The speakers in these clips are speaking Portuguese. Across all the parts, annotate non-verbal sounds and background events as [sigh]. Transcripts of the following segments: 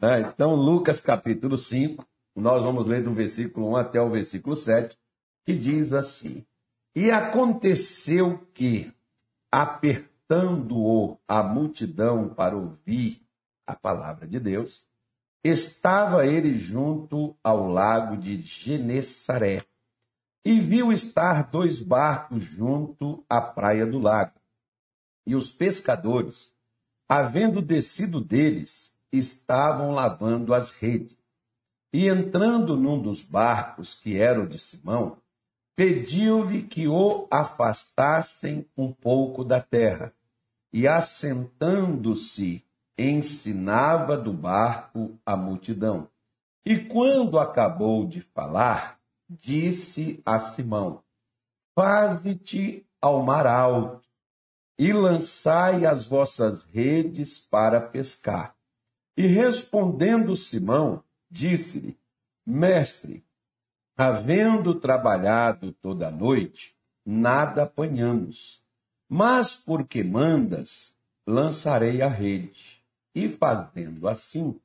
É, então, Lucas capítulo 5, nós vamos ler do versículo 1 até o versículo 7, que diz assim: E aconteceu que, apertando-o a multidão para ouvir a palavra de Deus, estava ele junto ao lago de Genesaré e viu estar dois barcos junto à praia do lago. E os pescadores, havendo descido deles, estavam lavando as redes. E entrando num dos barcos, que era o de Simão, pediu-lhe que o afastassem um pouco da terra. E assentando-se, ensinava do barco a multidão. E quando acabou de falar, disse a Simão: Faze-te ao mar alto e lançai as vossas redes para pescar. E respondendo Simão, disse-lhe: Mestre, havendo trabalhado toda a noite, nada apanhamos. Mas porque mandas, lançarei a rede e, fazendo assim,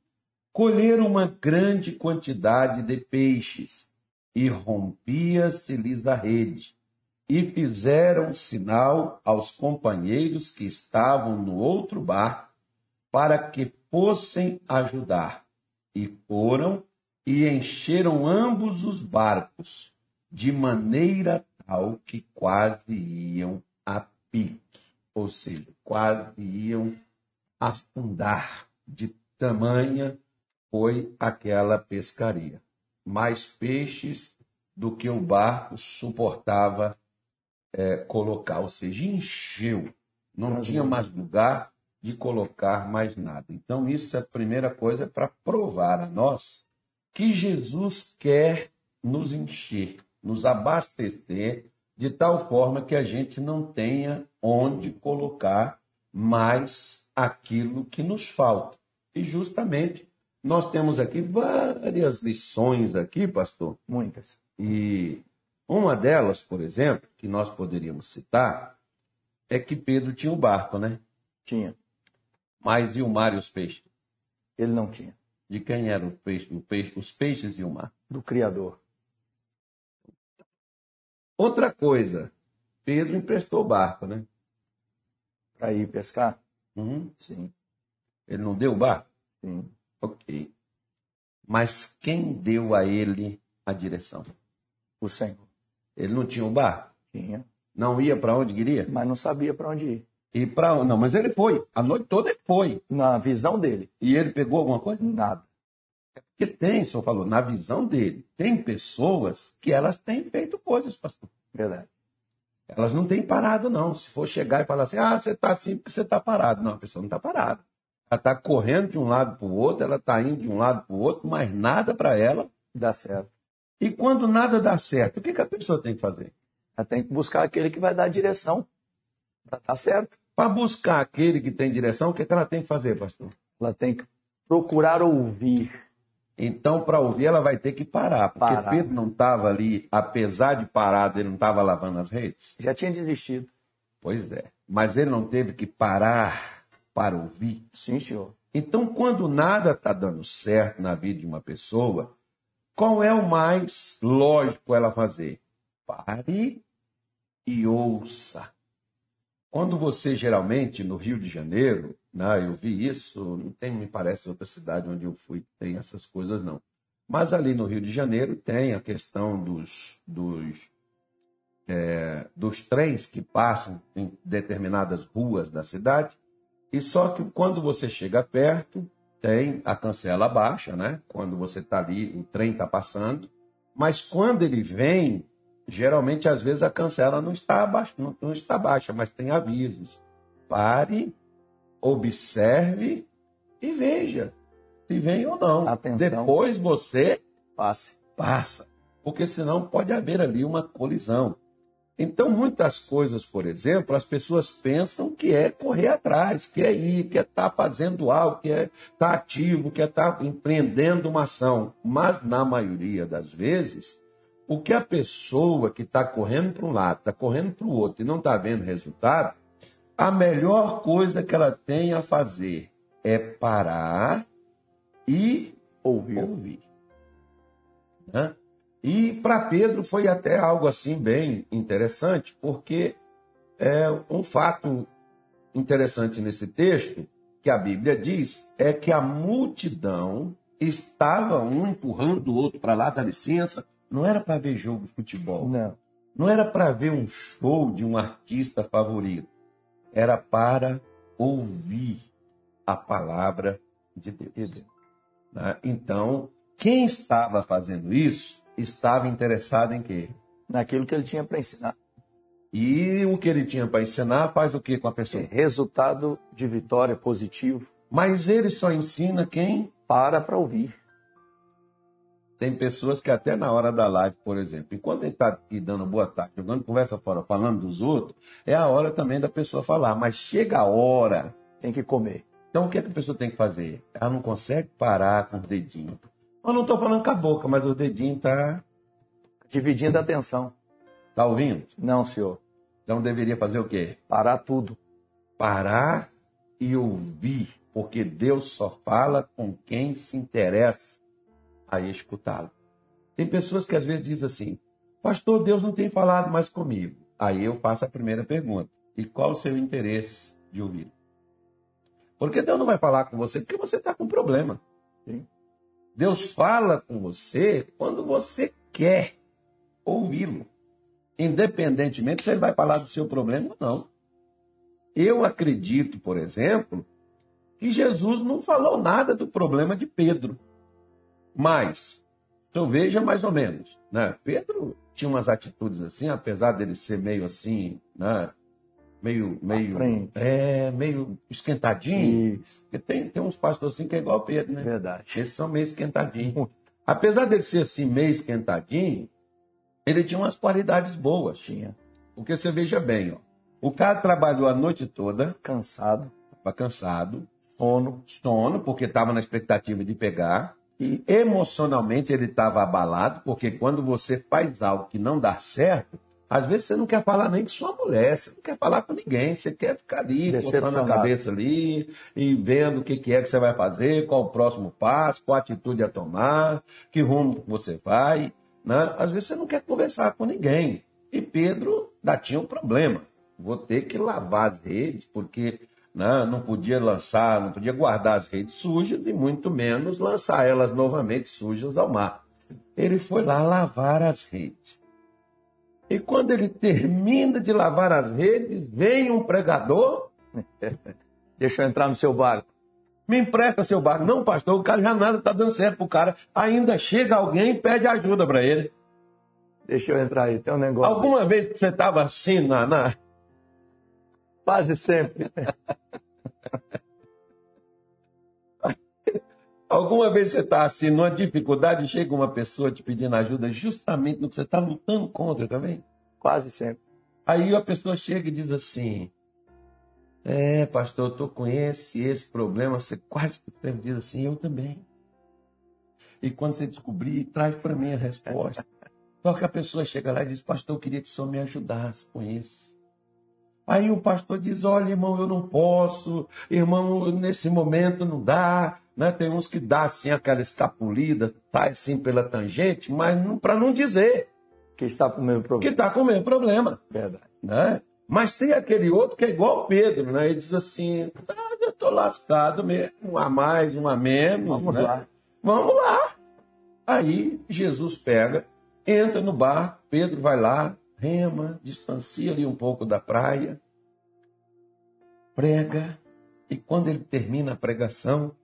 colheram uma grande quantidade de peixes, e rompia-se-lhes a rede, e fizeram sinal aos companheiros que estavam no outro barco, para que fossem ajudar. E foram e encheram ambos os barcos, de maneira tal que quase iam a pique, ou seja, quase iam afundar de tamanha foi aquela pescaria. Mais peixes do que o barco suportava é, colocar, ou seja, encheu. Não tinha mais lugar de colocar mais nada. Então, isso é a primeira coisa para provar a nós que Jesus quer nos encher, nos abastecer, de tal forma que a gente não tenha onde colocar mais aquilo que nos falta. E justamente nós temos aqui várias lições aqui, pastor. Muitas. E uma delas, por exemplo, que nós poderíamos citar, é que Pedro tinha um barco, né? Tinha. Mas e o mar e os peixes? Ele não tinha. De quem eram o peixe, o peixe, os peixes e o mar? Do Criador. Outra coisa, Pedro emprestou o barco, né? Para ir pescar? Uhum. Sim. Ele não deu o barco? Sim. Ok. Mas quem deu a ele a direção? O Senhor. Ele não tinha um barco? Tinha. Não ia para onde queria? Mas não sabia para onde ir. E para não, mas ele foi. A noite toda ele foi. Na visão dele. E ele pegou alguma coisa? Nada. É porque tem, o senhor falou, na visão dele, tem pessoas que elas têm feito coisas, pastor. Verdade. Elas não têm parado, não. Se for chegar e falar assim, ah, você está assim porque você está parado. Não, a pessoa não está parada. Ela está correndo de um lado para o outro, ela está indo de um lado para o outro, mas nada para ela dá certo. E quando nada dá certo, o que, que a pessoa tem que fazer? Ela tem que buscar aquele que vai dar a direção para dar certo. Para buscar aquele que tem direção, o que, que ela tem que fazer, pastor? Ela tem que procurar ouvir então, para ouvir, ela vai ter que parar, porque parar. Pedro não estava ali, apesar de parado, ele não estava lavando as redes. Já tinha desistido. Pois é. Mas ele não teve que parar para ouvir. Sim, senhor. Então, quando nada está dando certo na vida de uma pessoa, qual é o mais lógico ela fazer? Pare e ouça. Quando você geralmente no Rio de Janeiro, né, eu vi isso, não tem, me parece, outra cidade onde eu fui tem essas coisas não. Mas ali no Rio de Janeiro tem a questão dos, dos, é, dos trens que passam em determinadas ruas da cidade. E só que quando você chega perto, tem a cancela baixa, né? Quando você está ali, o trem está passando. Mas quando ele vem, geralmente, às vezes, a cancela não está baixa, não, não está baixa, mas tem avisos. Pare, observe e veja se vem ou não. Atenção. Depois você passe. Passa. Porque senão pode haver ali uma colisão. Então, muitas coisas, por exemplo, as pessoas pensam que é correr atrás, que é ir, que é estar tá fazendo algo, que é estar tá ativo, que é estar tá empreendendo uma ação. Mas, na maioria das vezes, o que a pessoa que está correndo para um lado, está correndo para o outro e não está vendo resultado, a melhor coisa que ela tem a fazer é parar e Ouviu. ouvir. Né? E para Pedro foi até algo assim bem interessante, porque é um fato interessante nesse texto que a Bíblia diz é que a multidão estava um empurrando o outro para lá, dá licença, não era para ver jogo de futebol, Não. não era para ver um show de um artista favorito, era para ouvir a palavra de Deus. Né? Então, quem estava fazendo isso estava interessado em quê? Naquilo que ele tinha para ensinar. E o que ele tinha para ensinar faz o que com a pessoa? Resultado de vitória positivo. Mas ele só ensina quem Para para ouvir. Tem pessoas que até na hora da live, por exemplo, enquanto ele está aqui dando boa tarde, jogando conversa fora, falando dos outros, é a hora também da pessoa falar. Mas chega a hora. Tem que comer. Então o que, é que a pessoa tem que fazer? Ela não consegue parar com os dedinhos. Eu não estou falando com a boca, mas os dedinhos tá, Dividindo a atenção. tá ouvindo? Não, senhor. Então deveria fazer o quê? Parar tudo. Parar e ouvir, porque Deus só fala com quem se interessa a escutá-lo. Tem pessoas que às vezes dizem assim: Pastor, Deus não tem falado mais comigo. Aí eu faço a primeira pergunta: E qual o seu interesse de ouvir? Porque Deus não vai falar com você porque você está com problema. Sim. Deus fala com você quando você quer ouvi-lo, independentemente se ele vai falar do seu problema ou não. Eu acredito, por exemplo, que Jesus não falou nada do problema de Pedro. Mas, então veja mais ou menos, né? Pedro tinha umas atitudes assim, apesar dele ser meio assim, né? Meio, meio, é, meio esquentadinho. Isso. Porque tem, tem uns pastores assim que é igual o Pedro, né? Verdade. Esses são meio esquentadinhos. Apesar dele ser assim, meio esquentadinho, ele tinha umas qualidades boas. Tinha. Porque você veja bem, ó. O cara trabalhou a noite toda, Cansado. estava cansado, Sono. sono, porque estava na expectativa de pegar. E emocionalmente ele estava abalado, porque quando você faz algo que não dá certo, às vezes você não quer falar nem com sua mulher, você não quer falar com ninguém, você quer ficar ali, botando a cabeça ali e vendo o que que é que você vai fazer, qual o próximo passo, qual atitude a tomar, que rumo você vai. Né? Às vezes você não quer conversar com ninguém. E Pedro ainda tinha um problema. Vou ter que lavar as redes, porque né, não podia lançar, não podia guardar as redes sujas e muito menos lançar elas novamente sujas ao mar. Ele foi lá lavar as redes. E quando ele termina de lavar as redes, vem um pregador, [laughs] Deixa eu entrar no seu barco. me empresta seu barco. Não, pastor, o cara já nada está dando certo pro cara. Ainda chega alguém e pede ajuda para ele. Deixa eu entrar aí. Tem um negócio. Alguma vez que você estava assim na, na, Quase sempre. [laughs] Alguma vez você está assim, numa dificuldade, e chega uma pessoa te pedindo ajuda justamente no que você está lutando contra também? Quase sempre. Aí a pessoa chega e diz assim: É, pastor, eu estou com esse e esse problema. Você quase que sempre diz assim: Eu também. E quando você descobrir, traz para mim a resposta. Só que a pessoa chega lá e diz: Pastor, eu queria que o senhor me ajudasse com isso. Aí o pastor diz: Olha, irmão, eu não posso, irmão, nesse momento não dá. Né? Tem uns que dá assim aquela escapulida, tá assim pela tangente, mas para não dizer Que está com o mesmo que problema. está com o mesmo problema. Verdade. Né? Mas tem aquele outro que é igual o Pedro, né? Ele diz assim: ah, eu estou lascado mesmo, um a mais, um a menos. Vamos né? lá. Vamos lá. Aí Jesus pega, entra no bar, Pedro vai lá, rema, distancia ali um pouco da praia, prega, e quando ele termina a pregação,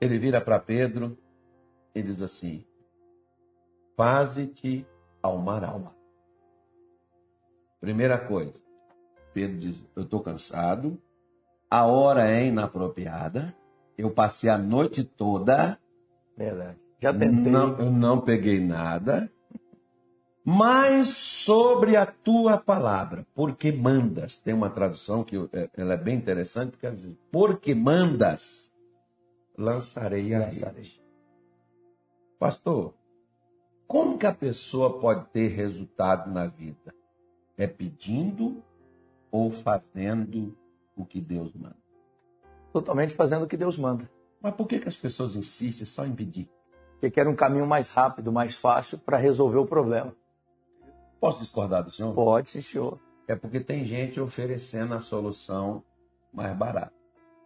ele vira para Pedro e diz assim: Faze-te ao mar alma. Primeira coisa, Pedro diz: Eu estou cansado, a hora é inapropriada, eu passei a noite toda Verdade. Já tentei. não, eu não peguei nada. Mas sobre a tua palavra, porque mandas. Tem uma tradução que é- ela é bem interessante, porque ela diz, porque mandas, lançarei a Lançarei. rede. Pastor, como que a pessoa pode ter resultado na vida? É pedindo ou fazendo o que Deus manda? Totalmente fazendo o que Deus manda. Mas por que, que as pessoas insistem só em pedir? Porque quer um caminho mais rápido, mais fácil para resolver o problema. Posso discordar do senhor? Pode, sim, senhor. É porque tem gente oferecendo a solução mais barata,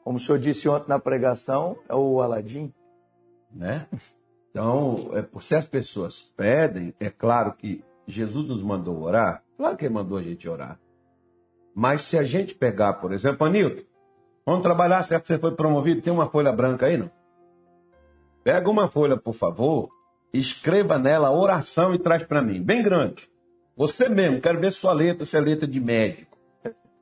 Como o senhor disse ontem na pregação, é o Aladim. né? Então, é, se as pessoas pedem, é claro que Jesus nos mandou orar, claro que ele mandou a gente orar. Mas se a gente pegar, por exemplo, Anilton, vamos trabalhar, certo que você foi promovido, tem uma folha branca aí, não? Pega uma folha, por favor, escreva nela oração e traz para mim, bem grande. Você mesmo, quero ver sua letra, se é letra de médico.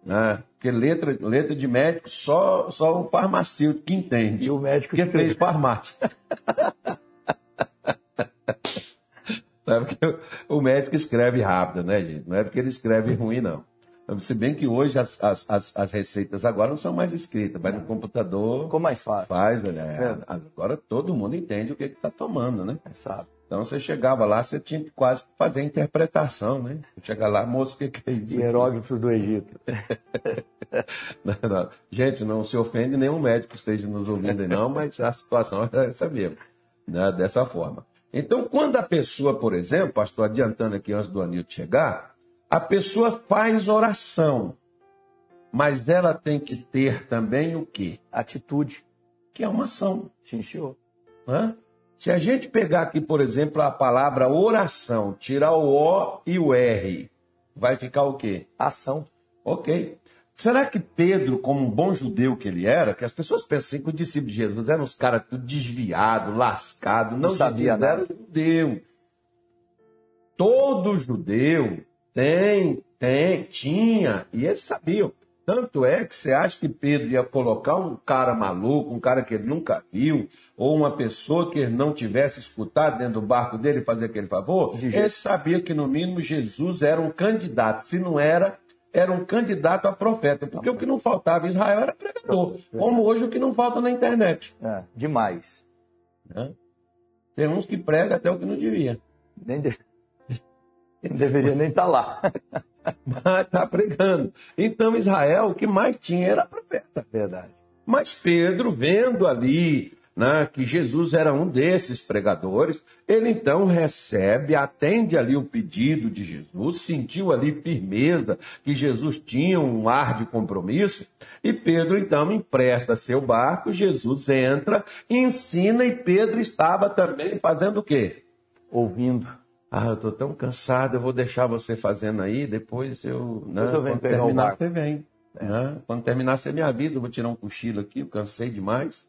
Né? Porque letra, letra de médico só, só o farmacêutico que entende. E o médico que fez [laughs] farmácia. Não é porque o médico escreve rápido, né, gente? Não é porque ele escreve ruim, não. Se bem que hoje as, as, as, as receitas agora não são mais escritas, vai no computador, Ficou mais fácil. faz, olha, é, Verdade. agora todo mundo entende o que está tomando, né? Sabe? Então você chegava lá, você tinha que quase fazer a interpretação, né? Chegar lá, moço, o que, que é isso? Hieróglifos do Egito. [laughs] Não, não. Gente, não se ofende nenhum médico esteja nos ouvindo aí, não, mas a situação é essa mesmo, né? dessa forma. Então, quando a pessoa, por exemplo, pastor, adiantando aqui antes do Anilton chegar, a pessoa faz oração, mas ela tem que ter também o quê? Atitude. Que é uma ação. Sim, senhor. né? Se a gente pegar aqui, por exemplo, a palavra oração, tirar o O e o R, vai ficar o quê? Ação. Ok. Será que Pedro, como um bom judeu que ele era, que as pessoas pensam assim que os discípulos de Jesus eram uns caras tudo desviados, lascados, não, sabia sabia nada. eram judeus. Todo judeu tem, tem, tinha, e eles sabiam. Tanto é que você acha que Pedro ia colocar um cara maluco, um cara que ele nunca viu, ou uma pessoa que ele não tivesse escutado dentro do barco dele fazer aquele favor? De jeito. Ele sabia que, no mínimo, Jesus era um candidato. Se não era, era um candidato a profeta. Porque o que não faltava em Israel era pregador. Como hoje o que não falta na internet. É, demais. né? Tem uns que pregam até o que não devia. Nem, de- nem [laughs] deveria nem estar lá. Mas está pregando. Então, Israel, o que mais tinha era profeta. Verdade. Mas Pedro, vendo ali né, que Jesus era um desses pregadores, ele então recebe, atende ali o pedido de Jesus, sentiu ali firmeza que Jesus tinha um ar de compromisso, e Pedro então empresta seu barco, Jesus entra, ensina, e Pedro estava também fazendo o quê? Ouvindo. Ah, eu estou tão cansado, eu vou deixar você fazendo aí, depois eu. Né, Depois eu venho o terminar, barco. você vem. né? Quando terminar, você me avisa, eu vou tirar um cochilo aqui, eu cansei demais.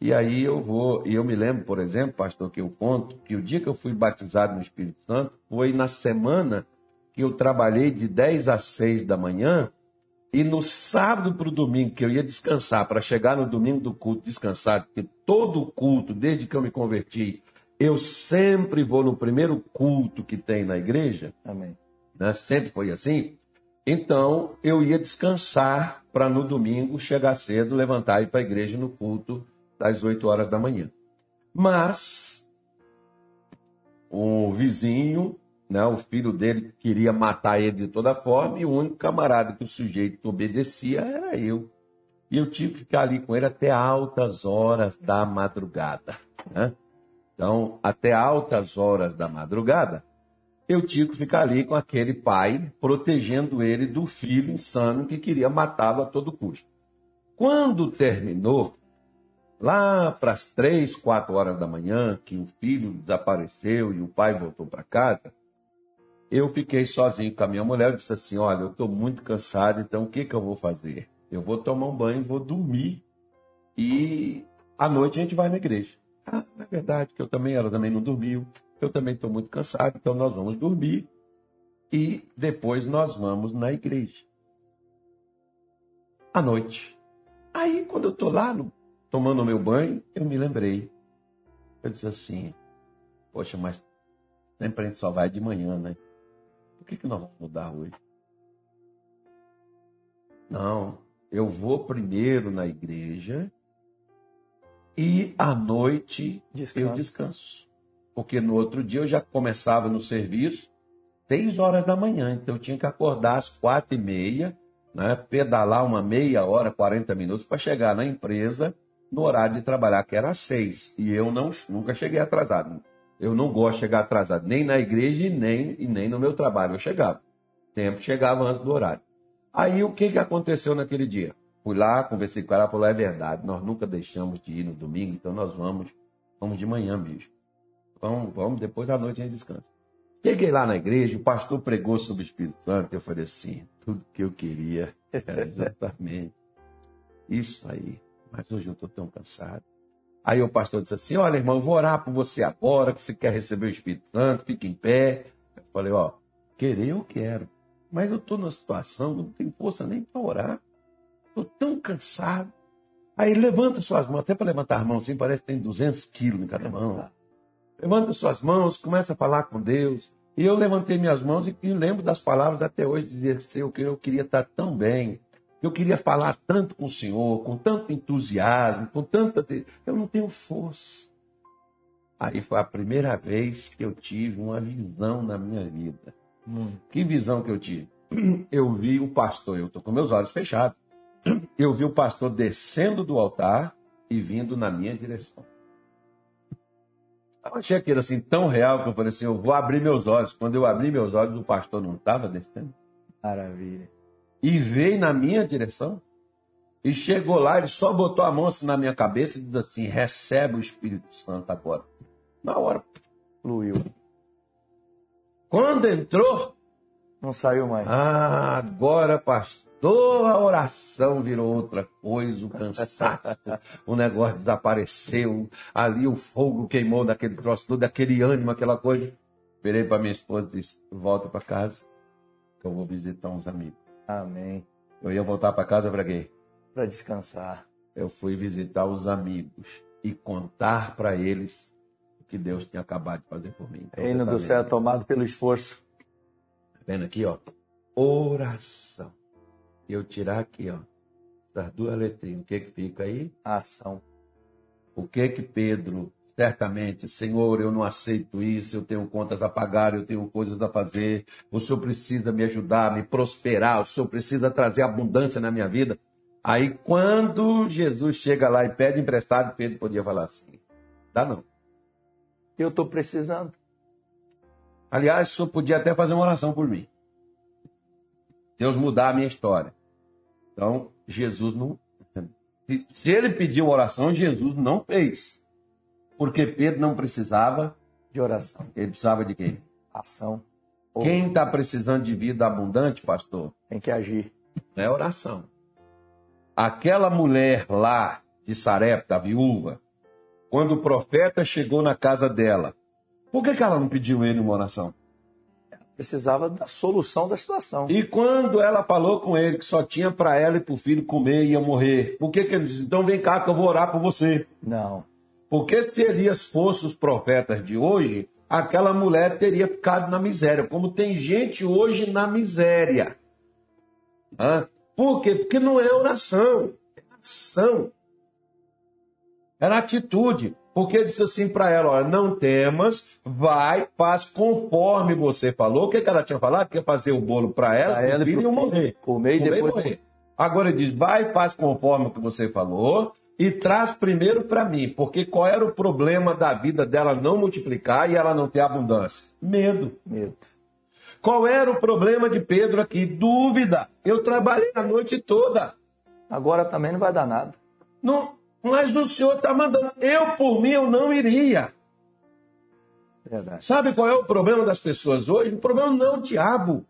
E aí eu vou. E eu me lembro, por exemplo, pastor, que eu conto, que o dia que eu fui batizado no Espírito Santo foi na semana que eu trabalhei de 10 às 6 da manhã. E no sábado para o domingo, que eu ia descansar, para chegar no domingo do culto descansado, porque todo culto, desde que eu me converti, eu sempre vou no primeiro culto que tem na igreja, Amém. né? sempre foi assim. Então eu ia descansar para no domingo chegar cedo, levantar e ir para a igreja no culto das 8 horas da manhã. Mas o vizinho, né, o filho dele queria matar ele de toda forma e o único camarada que o sujeito obedecia era eu. E eu tive que ficar ali com ele até altas horas da madrugada. Né? Então, até altas horas da madrugada, eu tive que ficar ali com aquele pai, protegendo ele do filho insano que queria matá-lo a todo custo. Quando terminou, lá para as três, quatro horas da manhã, que o filho desapareceu e o pai voltou para casa, eu fiquei sozinho com a minha mulher. Eu disse assim: Olha, eu estou muito cansado, então o que, que eu vou fazer? Eu vou tomar um banho, vou dormir e à noite a gente vai na igreja. Ah, é verdade que eu também, ela também não dormiu. Eu também estou muito cansado, então nós vamos dormir e depois nós vamos na igreja. À noite. Aí, quando eu estou lá no- tomando meu banho, eu me lembrei. Eu disse assim: Poxa, mas sempre a gente só vai de manhã, né? Por que, que nós vamos mudar hoje? Não, eu vou primeiro na igreja e à noite eu Descanso. descanso. Porque no outro dia eu já começava no serviço, 6 horas da manhã, então eu tinha que acordar às quatro e meia, né, pedalar uma meia hora, 40 minutos para chegar na empresa no horário de trabalhar, que era às seis. E eu não, nunca cheguei atrasado. Eu não gosto de chegar atrasado, nem na igreja e nem, e nem no meu trabalho. Eu chegava. Tempo chegava antes do horário. Aí o que, que aconteceu naquele dia? Fui lá, conversei com ela, falou: é verdade, nós nunca deixamos de ir no domingo, então nós vamos, vamos de manhã, bicho. Vamos, vamos, depois da noite a gente descansa. Cheguei lá na igreja, o pastor pregou sobre o Espírito Santo, eu falei assim, tudo que eu queria [laughs] era exatamente isso aí. Mas hoje eu estou tão cansado. Aí o pastor disse assim, olha irmão, vou orar por você agora, que você quer receber o Espírito Santo, fique em pé. Eu falei, ó, querer eu quero, mas eu estou numa situação, não tenho força nem para orar. Estou tão cansado. Aí levanta suas mãos, até para levantar as mãos assim, parece que tem 200 quilos em cada mão. Levanta suas mãos, começa a falar com Deus. E eu levantei minhas mãos e, e lembro das palavras até hoje, dizer que eu queria estar tão bem, eu queria falar tanto com o Senhor, com tanto entusiasmo, com tanta. Eu não tenho força. Aí foi a primeira vez que eu tive uma visão na minha vida. Hum. Que visão que eu tive? [clears throat] Eu vi o pastor, eu estou com meus olhos fechados. [clears throat] Eu vi o pastor descendo do altar e vindo na minha direção. Eu achei aquilo assim tão real que eu falei assim: eu vou abrir meus olhos. Quando eu abri meus olhos, o pastor não estava descendo. Maravilha. E veio na minha direção. E chegou lá, ele só botou a mão assim na minha cabeça e disse assim: recebe o Espírito Santo agora. Na hora, fluiu. Quando entrou, não saiu mais. Ah, agora, pastor Toda a oração virou outra coisa, o cansaço, o negócio desapareceu, ali o fogo queimou daquele troço todo, aquele ânimo, aquela coisa. Virei para minha esposa e disse: volta para casa, que eu vou visitar uns amigos. Amém. Eu ia voltar para casa para quê? Para descansar. Eu fui visitar os amigos e contar para eles o que Deus tinha acabado de fazer por mim. Então, Reino tá do céu é tomado pelo esforço. Tá vendo aqui, ó? Oração eu tirar aqui, ó, das duas letrinhas, o que que fica aí? A ação. O que que Pedro, certamente, Senhor, eu não aceito isso, eu tenho contas a pagar, eu tenho coisas a fazer, o Senhor precisa me ajudar, me prosperar, o Senhor precisa trazer abundância na minha vida. Aí, quando Jesus chega lá e pede emprestado, Pedro podia falar assim: dá não. Eu estou precisando. Aliás, o senhor podia até fazer uma oração por mim. Deus mudar a minha história. Então, Jesus não. Se ele pediu oração, Jesus não fez. Porque Pedro não precisava de oração. Ele precisava de quê? Ação. Quem está precisando de vida abundante, pastor? Tem que agir. É oração. Aquela mulher lá de Sarepta, a viúva, quando o profeta chegou na casa dela, por que, que ela não pediu ele uma oração? Precisava da solução da situação. E quando ela falou com ele que só tinha para ela e para o filho comer e ia morrer, por que, que ele disse? Então vem cá que eu vou orar por você. Não. Porque se Elias fosse os profetas de hoje, aquela mulher teria ficado na miséria, como tem gente hoje na miséria. Hã? Por quê? Porque não é oração, é ação. Era atitude. Porque ele disse assim para ela: olha, não temas, vai, faz conforme você falou. O que, que ela tinha falado? Que ia fazer o bolo para ela, para ela filho e morrer. Comer e depois morrer. Agora ele diz: vai, faz conforme o que você falou e traz primeiro para mim. Porque qual era o problema da vida dela não multiplicar e ela não ter abundância? Medo. Medo. Qual era o problema de Pedro aqui? Dúvida. Eu trabalhei a noite toda. Agora também não vai dar nada. Não, mas o Senhor está mandando. Eu, por mim, eu não iria. Verdade. Sabe qual é o problema das pessoas hoje? O problema não é o diabo.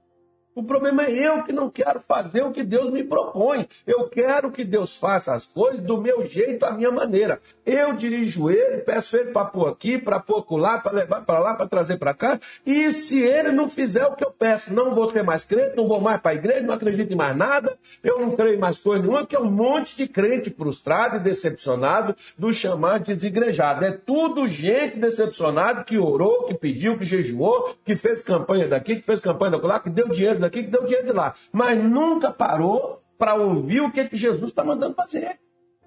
O problema é eu que não quero fazer o que Deus me propõe. Eu quero que Deus faça as coisas do meu jeito, à minha maneira. Eu dirijo ele, peço ele para pôr aqui, para pôr lá, para levar para lá, para trazer para cá. E se ele não fizer o que eu peço, não vou ser mais crente, não vou mais para a igreja, não acredito em mais nada, eu não creio em mais coisa nenhuma, que é um monte de crente frustrado e decepcionado do chamar desigrejado. É tudo gente decepcionada que orou, que pediu, que jejuou, que fez campanha daqui, que fez campanha da que deu dinheiro daqui, que deu dinheiro de lá. Mas nunca parou para ouvir o que, que Jesus está mandando fazer.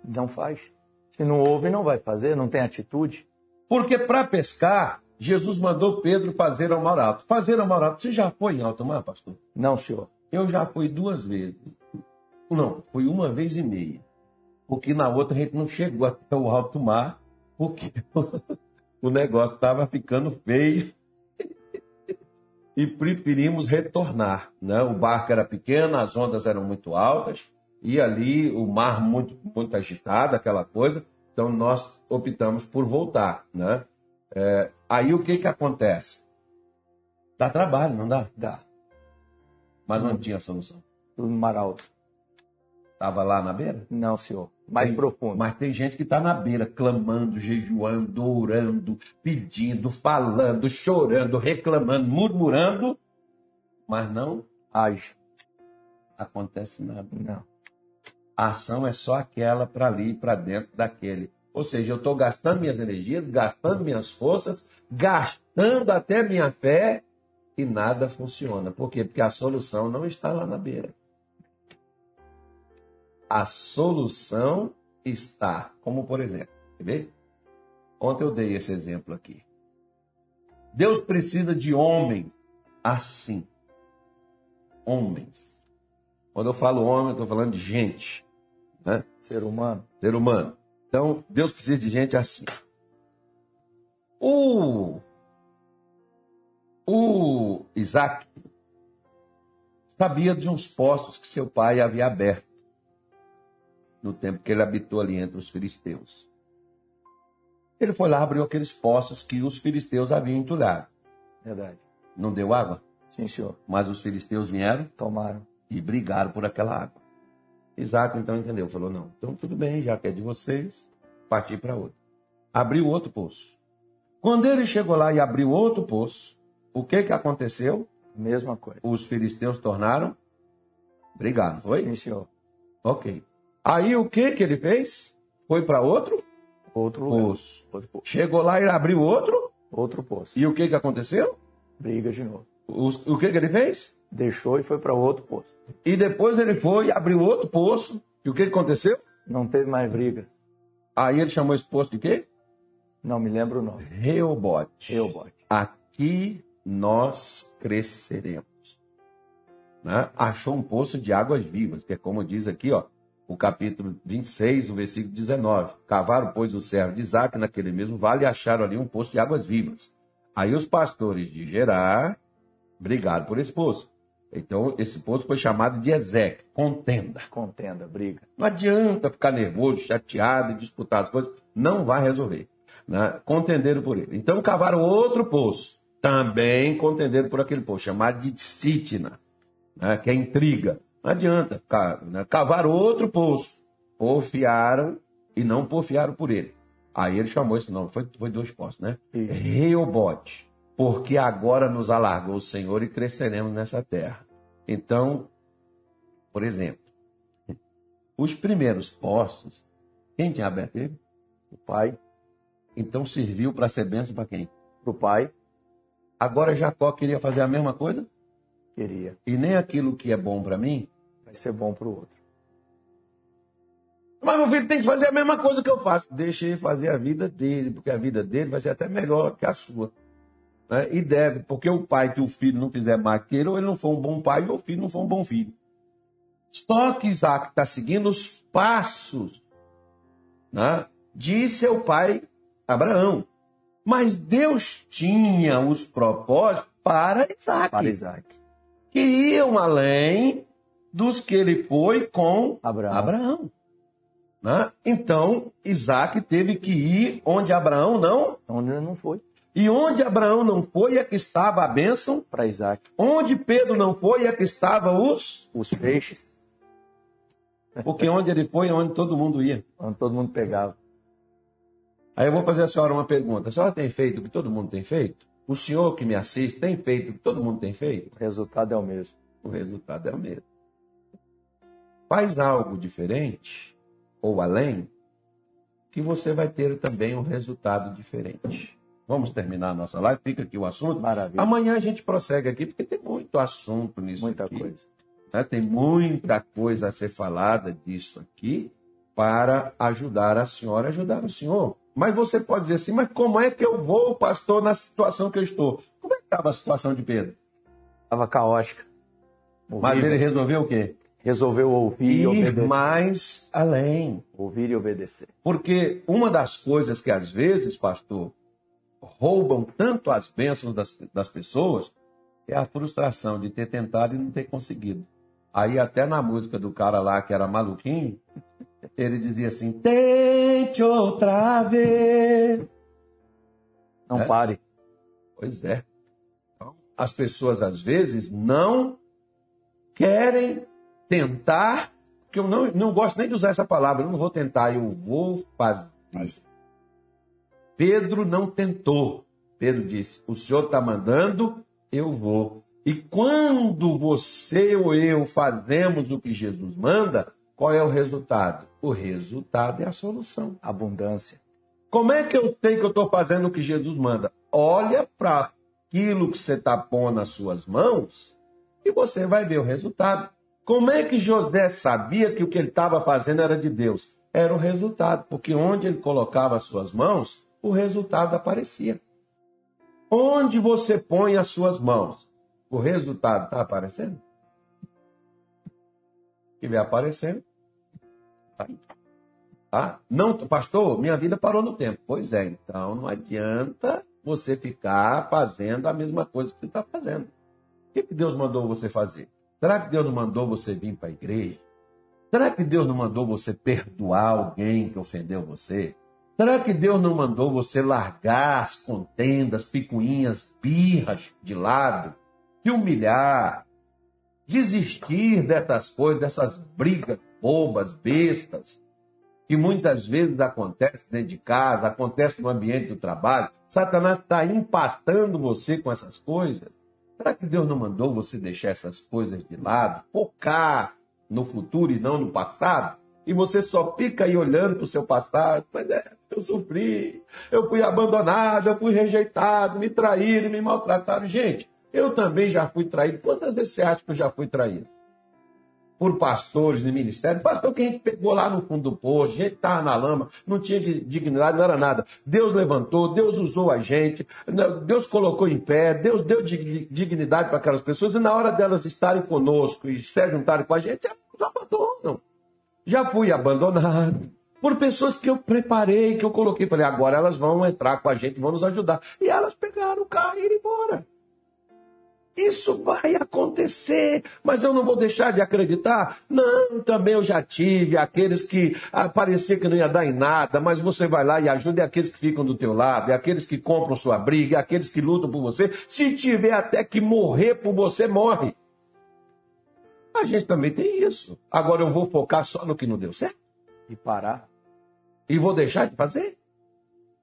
Não faz. Se não ouve, não vai fazer, não tem atitude. Porque para pescar, Jesus mandou Pedro fazer ao mar alto. Fazer ao mar alto. Você já foi em alto mar, pastor? Não, senhor. Eu já fui duas vezes. Não, fui uma vez e meia. porque na outra a gente não chegou até o alto mar, porque [laughs] o negócio estava ficando feio e preferimos retornar. Né? O barco era pequeno, as ondas eram muito altas e ali o mar muito, muito agitado, aquela coisa. Então nós optamos por voltar. Né? É, aí o que, que acontece? Dá trabalho, não dá? Dá. Mas não tinha solução. No mar alto. Estava lá na beira? Não, senhor. Mais Tem- profundo. Mas tem gente que está na beira, clamando, jejuando, orando, pedindo, falando, chorando, reclamando, murmurando, mas não Age. acontece nada. Não. A ação é só aquela para ali, para dentro daquele. Ou seja, eu estou gastando minhas energias, gastando minhas forças, gastando até minha fé e nada funciona. Por quê? Porque a solução não está lá na beira. A solução está, como por exemplo, quer ver? Ontem eu dei esse exemplo aqui. Deus precisa de homem assim. Homens. Quando eu falo homem, eu estou falando de gente, né? Ser humano. ser humano. Então, Deus precisa de gente assim. O, o Isaac sabia de uns poços que seu pai havia aberto no tempo que ele habitou ali entre os filisteus. Ele foi lá, abriu aqueles poços que os filisteus haviam entulhado. Verdade. Não deu água, Sim, senhor. mas os filisteus vieram Tomaram. e brigaram por aquela água. Isaac então entendeu, falou: não, então tudo bem, já que é de vocês, partir para outro. Abriu outro poço. Quando ele chegou lá e abriu outro poço, o que que aconteceu? Mesma coisa. Os filisteus tornaram brigaram, foi? Sim, senhor. Ok. Aí o que que ele fez? Foi para outro Outro poço. Outro poço. Chegou lá e abriu outro, Outro poço. e o que que aconteceu? Briga de novo. Os- o que que ele fez? Deixou e foi para outro poço. E depois ele foi e abriu outro poço, e o que que aconteceu? Não teve mais briga. Aí ele chamou esse poço de quê? Não me lembro o nome. Reobote. Eu bote. Aqui nós cresceremos. Né? Achou um poço de águas vivas, que é como diz aqui, ó, o capítulo 26, o versículo 19. Cavaram, pois, o servo de Isaac naquele mesmo vale e acharam ali um poço de águas vivas. Aí os pastores de Gerar brigaram por esse poço. Então, esse poço foi chamado de Ezeque, contenda. Contenda, briga. Não adianta ficar nervoso, chateado e disputar as coisas. Não vai resolver. Né? Contenderam por ele. Então cavaram outro poço. Também contenderam por aquele poço, chamado de Sitna, né? que é intriga. Não adianta. Né? Cavaram outro poço. Porfiaram e não porfiaram por ele. Aí ele chamou esse nome. Foi, foi dois poços, né? Reobote. Porque agora nos alargou o Senhor e cresceremos nessa terra. Então, por exemplo, os primeiros poços, quem tinha aberto ele? O pai. Então serviu para ser bênção para quem? Pro pai. Agora Jacó queria fazer a mesma coisa Queria. e nem aquilo que é bom para mim. Vai ser bom pro outro. Mas meu filho tem que fazer a mesma coisa que eu faço. Deixa ele fazer a vida dele, porque a vida dele vai ser até melhor que a sua. né? E deve, porque o pai que o filho não fizer mais que ele, ou ele não for um bom pai, ou o filho não for um bom filho. Só que Isaac está seguindo os passos né, de seu pai Abraão. Mas Deus tinha os propósitos para Isaac, Para Isaac. Que iam além dos que ele foi com Abraão. Abraão. né? Então, Isaac teve que ir onde Abraão não. Onde ele não foi. E onde Abraão não foi é que estava a bênção. Para Isaac. Onde Pedro não foi é que estava os. Os peixes. Porque onde ele foi é onde todo mundo ia. Onde todo mundo pegava. Aí eu vou fazer a senhora uma pergunta. A senhora tem feito o que todo mundo tem feito? O senhor que me assiste tem feito o que todo mundo tem feito? O resultado é o mesmo. O resultado é o mesmo. Faz algo diferente ou além, que você vai ter também um resultado diferente. Vamos terminar a nossa live, fica aqui o assunto. Maravilha. Amanhã a gente prossegue aqui, porque tem muito assunto nisso Muita aqui. coisa. né? Tem muita coisa a ser falada disso aqui para ajudar a senhora ajudar o senhor. Mas você pode dizer assim, mas como é que eu vou, pastor, na situação que eu estou? Como é que estava a situação de Pedro? Estava caótica. Mas ele resolveu o quê? Resolveu ouvir e obedecer. mais além. Ouvir e obedecer. Porque uma das coisas que às vezes, pastor, roubam tanto as bênçãos das, das pessoas é a frustração de ter tentado e não ter conseguido. Aí até na música do cara lá que era maluquinho, ele dizia assim: tente outra vez. Não É? pare. Pois é. Então, as pessoas às vezes não querem tentar, porque eu não, não gosto nem de usar essa palavra, eu não vou tentar, eu vou fazer. Pedro não tentou. Pedro disse: O senhor está mandando, eu vou. E quando você ou eu fazemos o que Jesus manda, qual é o resultado? O resultado é a solução. Abundância. Como é que eu sei que eu estou fazendo o que Jesus manda? Olha para aquilo que você está pondo nas suas mãos e você vai ver o resultado. Como é que José sabia que o que ele estava fazendo era de Deus? Era o resultado, porque onde ele colocava as suas mãos, o resultado aparecia. Onde você põe as suas mãos, o resultado está aparecendo? Se estiver aparecendo, tá não, pastor, minha vida parou no tempo. Pois é, então não adianta você ficar fazendo a mesma coisa que você está fazendo. O que, que Deus mandou você fazer? Será que Deus não mandou você vir para a igreja? Será que Deus não mandou você perdoar alguém que ofendeu você? Será que Deus não mandou você largar as contendas, picuinhas, birras de lado, se humilhar, desistir dessas coisas, dessas brigas bobas, bestas? que muitas vezes acontece dentro de casa, acontece no ambiente do trabalho. Satanás está empatando você com essas coisas. Será que Deus não mandou você deixar essas coisas de lado, focar no futuro e não no passado? E você só fica aí olhando para o seu passado. Mas é, eu sofri, eu fui abandonado, eu fui rejeitado, me traíram, me maltrataram. Gente, eu também já fui traído. Quantas vezes você acha que eu já fui traído? Por pastores no ministério, pastor que a gente pegou lá no fundo do poço, gente estava na lama, não tinha dignidade, não era nada. Deus levantou, Deus usou a gente, Deus colocou em pé, Deus deu dignidade para aquelas pessoas, e na hora delas estarem conosco e se juntarem com a gente, elas abandonam. Já fui abandonado por pessoas que eu preparei, que eu coloquei, falei, agora elas vão entrar com a gente, vão nos ajudar. E elas pegaram o carro e iram embora. Isso vai acontecer, mas eu não vou deixar de acreditar? Não, também eu já tive aqueles que ah, parecia que não ia dar em nada, mas você vai lá e ajuda, e aqueles que ficam do teu lado, e aqueles que compram sua briga, e aqueles que lutam por você. Se tiver até que morrer por você, morre. A gente também tem isso. Agora eu vou focar só no que não deu certo? E parar? E vou deixar de fazer?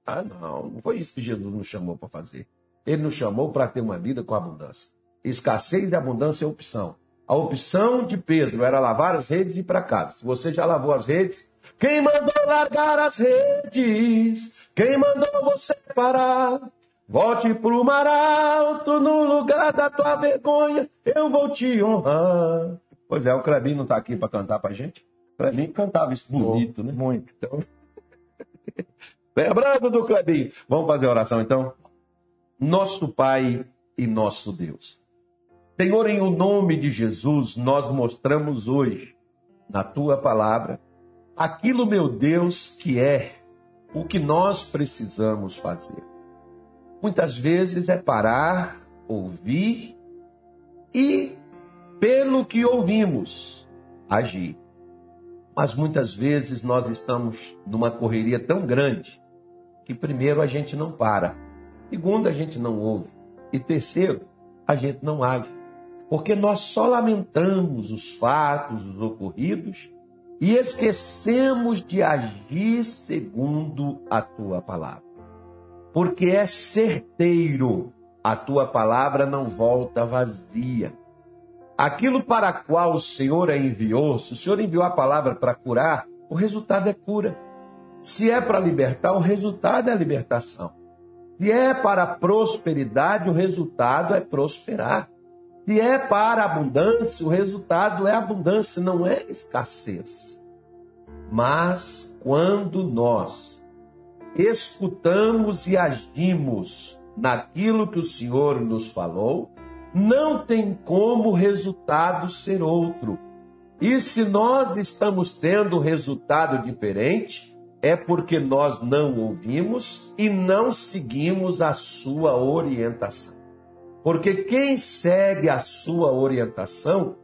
Ah, não, não foi isso que Jesus nos chamou para fazer. Ele nos chamou para ter uma vida com abundância. Escassez e abundância é opção. A opção de Pedro era lavar as redes e ir para casa. Se você já lavou as redes, quem mandou largar as redes? Quem mandou você parar? Volte pro mar alto, no lugar da tua vergonha, eu vou te honrar. Pois é, o Clebinho não está aqui para cantar para gente? O Clebinho cantava isso bonito, né? Muito. Então... [laughs] Lembrando do Clebinho. Vamos fazer a oração então? Nosso Pai e nosso Deus. Senhor, em o nome de Jesus, nós mostramos hoje, na tua palavra, aquilo, meu Deus, que é o que nós precisamos fazer. Muitas vezes é parar, ouvir e, pelo que ouvimos, agir. Mas muitas vezes nós estamos numa correria tão grande que, primeiro, a gente não para, segundo, a gente não ouve, e terceiro, a gente não age porque nós só lamentamos os fatos, os ocorridos e esquecemos de agir segundo a tua palavra. Porque é certeiro, a tua palavra não volta vazia. Aquilo para qual o Senhor a enviou, se o Senhor enviou a palavra para curar, o resultado é cura. Se é para libertar, o resultado é a libertação. Se é para prosperidade, o resultado é prosperar. Se é para abundância, o resultado é abundância, não é escassez. Mas quando nós escutamos e agimos naquilo que o Senhor nos falou, não tem como o resultado ser outro. E se nós estamos tendo resultado diferente, é porque nós não ouvimos e não seguimos a sua orientação. Porque quem segue a sua orientação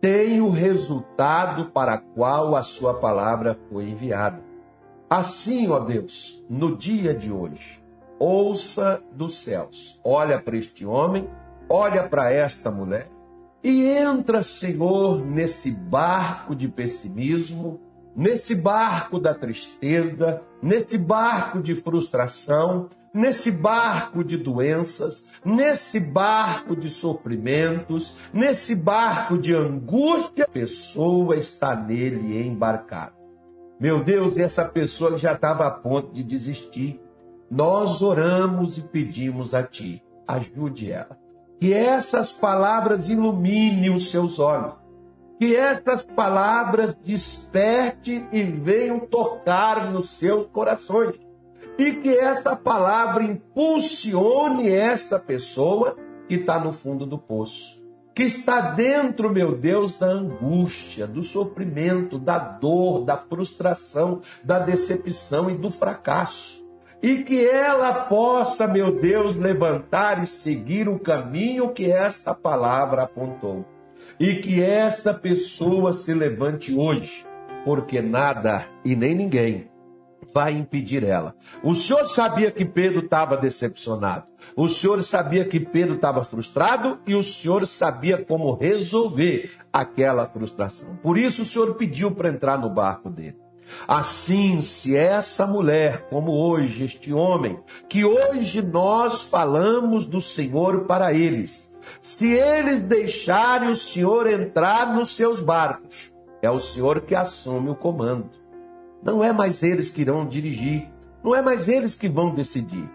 tem o resultado para qual a sua palavra foi enviada. Assim, ó Deus, no dia de hoje, ouça dos céus, olha para este homem, olha para esta mulher e entra, Senhor, nesse barco de pessimismo, nesse barco da tristeza, nesse barco de frustração, nesse barco de doenças, nesse barco de sofrimentos, nesse barco de angústia, a pessoa está nele embarcada. Meu Deus, essa pessoa já estava a ponto de desistir. Nós oramos e pedimos a Ti, ajude ela. Que essas palavras iluminem os seus olhos. Que estas palavras desperte e venham tocar nos seus corações. E que essa palavra impulsione esta pessoa que está no fundo do poço. Que está dentro, meu Deus, da angústia, do sofrimento, da dor, da frustração, da decepção e do fracasso e que ela possa, meu Deus, levantar e seguir o caminho que esta palavra apontou. E que essa pessoa se levante hoje, porque nada e nem ninguém vai impedir ela. O senhor sabia que Pedro estava decepcionado. O senhor sabia que Pedro estava frustrado e o senhor sabia como resolver aquela frustração. Por isso o senhor pediu para entrar no barco dele. Assim, se essa mulher, como hoje este homem, que hoje nós falamos do Senhor para eles, se eles deixarem o Senhor entrar nos seus barcos, é o Senhor que assume o comando. Não é mais eles que irão dirigir, não é mais eles que vão decidir.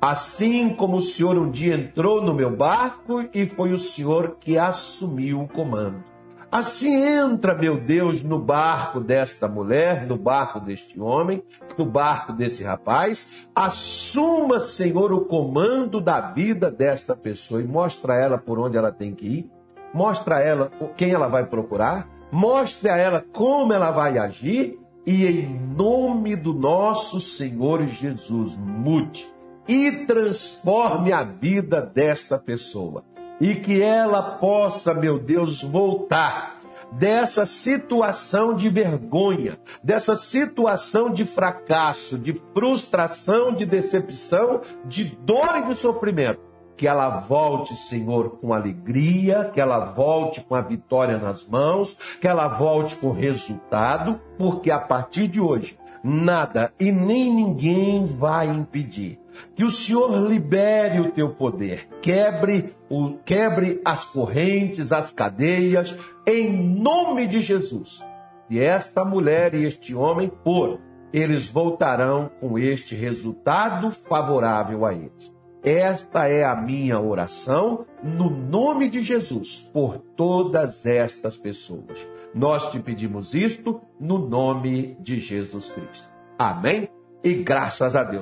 Assim como o Senhor um dia entrou no meu barco e foi o Senhor que assumiu o comando. Assim entra, meu Deus, no barco desta mulher, no barco deste homem, no barco desse rapaz. Assuma, Senhor, o comando da vida desta pessoa e mostra a ela por onde ela tem que ir. Mostra a ela quem ela vai procurar. Mostre a ela como ela vai agir. E em nome do nosso Senhor Jesus, mude e transforme a vida desta pessoa e que ela possa, meu Deus, voltar dessa situação de vergonha, dessa situação de fracasso, de frustração, de decepção, de dor e de sofrimento. Que ela volte, Senhor, com alegria, que ela volte com a vitória nas mãos, que ela volte com resultado, porque a partir de hoje, nada e nem ninguém vai impedir que o Senhor libere o teu poder, quebre, o, quebre as correntes, as cadeias, em nome de Jesus. E esta mulher e este homem por, eles voltarão com este resultado favorável a eles. Esta é a minha oração no nome de Jesus por todas estas pessoas. Nós te pedimos isto no nome de Jesus Cristo. Amém? E graças a Deus.